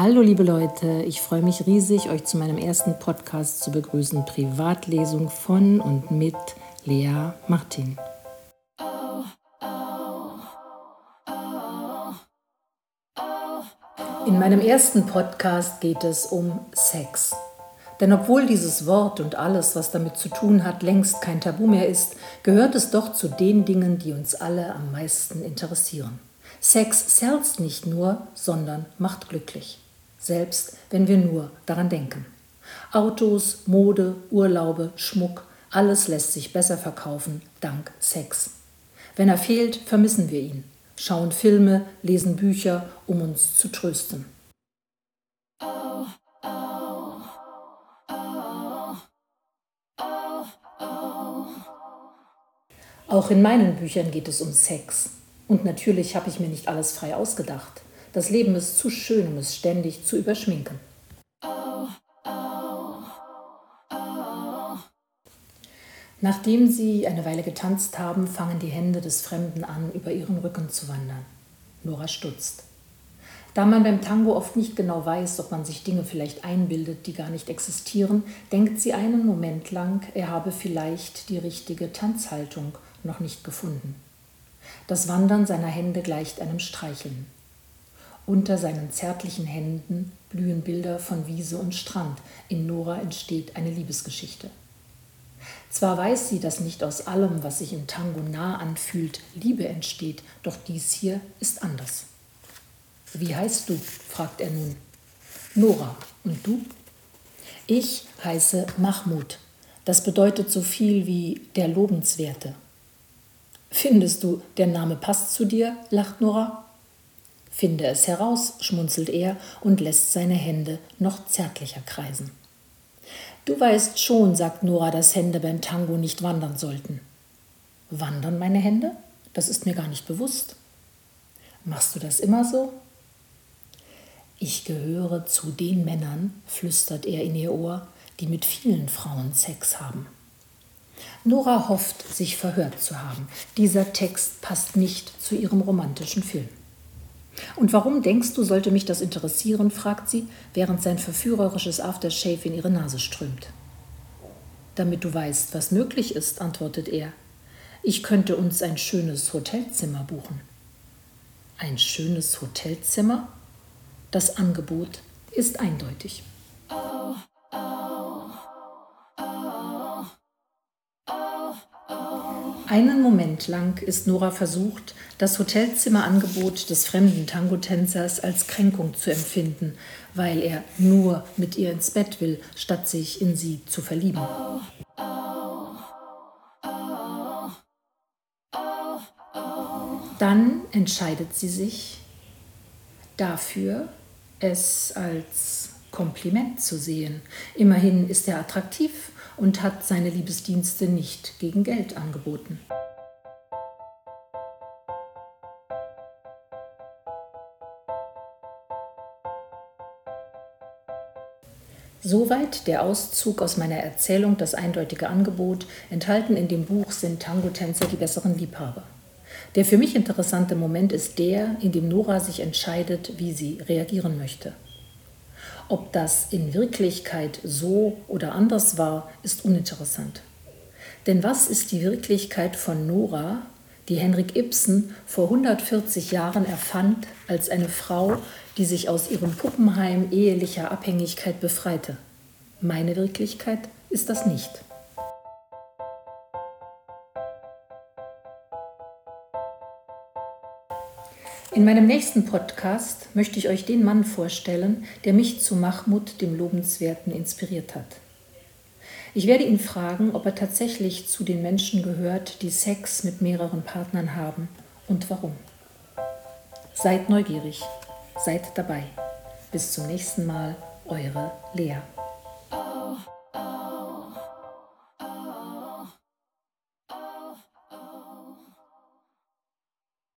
Hallo liebe Leute, ich freue mich riesig, euch zu meinem ersten Podcast zu begrüßen, Privatlesung von und mit Lea Martin. In meinem ersten Podcast geht es um Sex. Denn obwohl dieses Wort und alles, was damit zu tun hat, längst kein Tabu mehr ist, gehört es doch zu den Dingen, die uns alle am meisten interessieren. Sex sells nicht nur, sondern macht glücklich. Selbst wenn wir nur daran denken. Autos, Mode, Urlaube, Schmuck, alles lässt sich besser verkaufen dank Sex. Wenn er fehlt, vermissen wir ihn, schauen Filme, lesen Bücher, um uns zu trösten. Auch in meinen Büchern geht es um Sex. Und natürlich habe ich mir nicht alles frei ausgedacht. Das Leben ist zu schön, um es ständig zu überschminken. Nachdem sie eine Weile getanzt haben, fangen die Hände des Fremden an, über ihren Rücken zu wandern. Nora stutzt. Da man beim Tango oft nicht genau weiß, ob man sich Dinge vielleicht einbildet, die gar nicht existieren, denkt sie einen Moment lang, er habe vielleicht die richtige Tanzhaltung noch nicht gefunden. Das Wandern seiner Hände gleicht einem Streicheln. Unter seinen zärtlichen Händen blühen Bilder von Wiese und Strand. In Nora entsteht eine Liebesgeschichte. Zwar weiß sie, dass nicht aus allem, was sich im Tango nah anfühlt, Liebe entsteht, doch dies hier ist anders. Wie heißt du? fragt er nun. Nora. Und du? Ich heiße Mahmud. Das bedeutet so viel wie der Lobenswerte. Findest du, der Name passt zu dir? lacht Nora. Finde es heraus, schmunzelt er und lässt seine Hände noch zärtlicher kreisen. Du weißt schon, sagt Nora, dass Hände beim Tango nicht wandern sollten. Wandern meine Hände? Das ist mir gar nicht bewusst. Machst du das immer so? Ich gehöre zu den Männern, flüstert er in ihr Ohr, die mit vielen Frauen Sex haben. Nora hofft, sich verhört zu haben. Dieser Text passt nicht zu ihrem romantischen Film. Und warum denkst du, sollte mich das interessieren? fragt sie, während sein verführerisches Aftershave in ihre Nase strömt. Damit du weißt, was möglich ist, antwortet er. Ich könnte uns ein schönes Hotelzimmer buchen. Ein schönes Hotelzimmer? Das Angebot ist eindeutig. Einen Moment lang ist Nora versucht, das Hotelzimmerangebot des fremden Tango-Tänzers als Kränkung zu empfinden, weil er nur mit ihr ins Bett will, statt sich in sie zu verlieben. Dann entscheidet sie sich dafür, es als Kompliment zu sehen. Immerhin ist er attraktiv und hat seine Liebesdienste nicht gegen Geld angeboten. Soweit der Auszug aus meiner Erzählung Das eindeutige Angebot. Enthalten in dem Buch sind Tango-Tänzer die besseren Liebhaber. Der für mich interessante Moment ist der, in dem Nora sich entscheidet, wie sie reagieren möchte. Ob das in Wirklichkeit so oder anders war, ist uninteressant. Denn was ist die Wirklichkeit von Nora, die Henrik Ibsen vor 140 Jahren erfand als eine Frau, die sich aus ihrem Puppenheim ehelicher Abhängigkeit befreite? Meine Wirklichkeit ist das nicht. In meinem nächsten Podcast möchte ich euch den Mann vorstellen, der mich zu Mahmud, dem Lobenswerten, inspiriert hat. Ich werde ihn fragen, ob er tatsächlich zu den Menschen gehört, die Sex mit mehreren Partnern haben und warum. Seid neugierig, seid dabei. Bis zum nächsten Mal, eure Lea.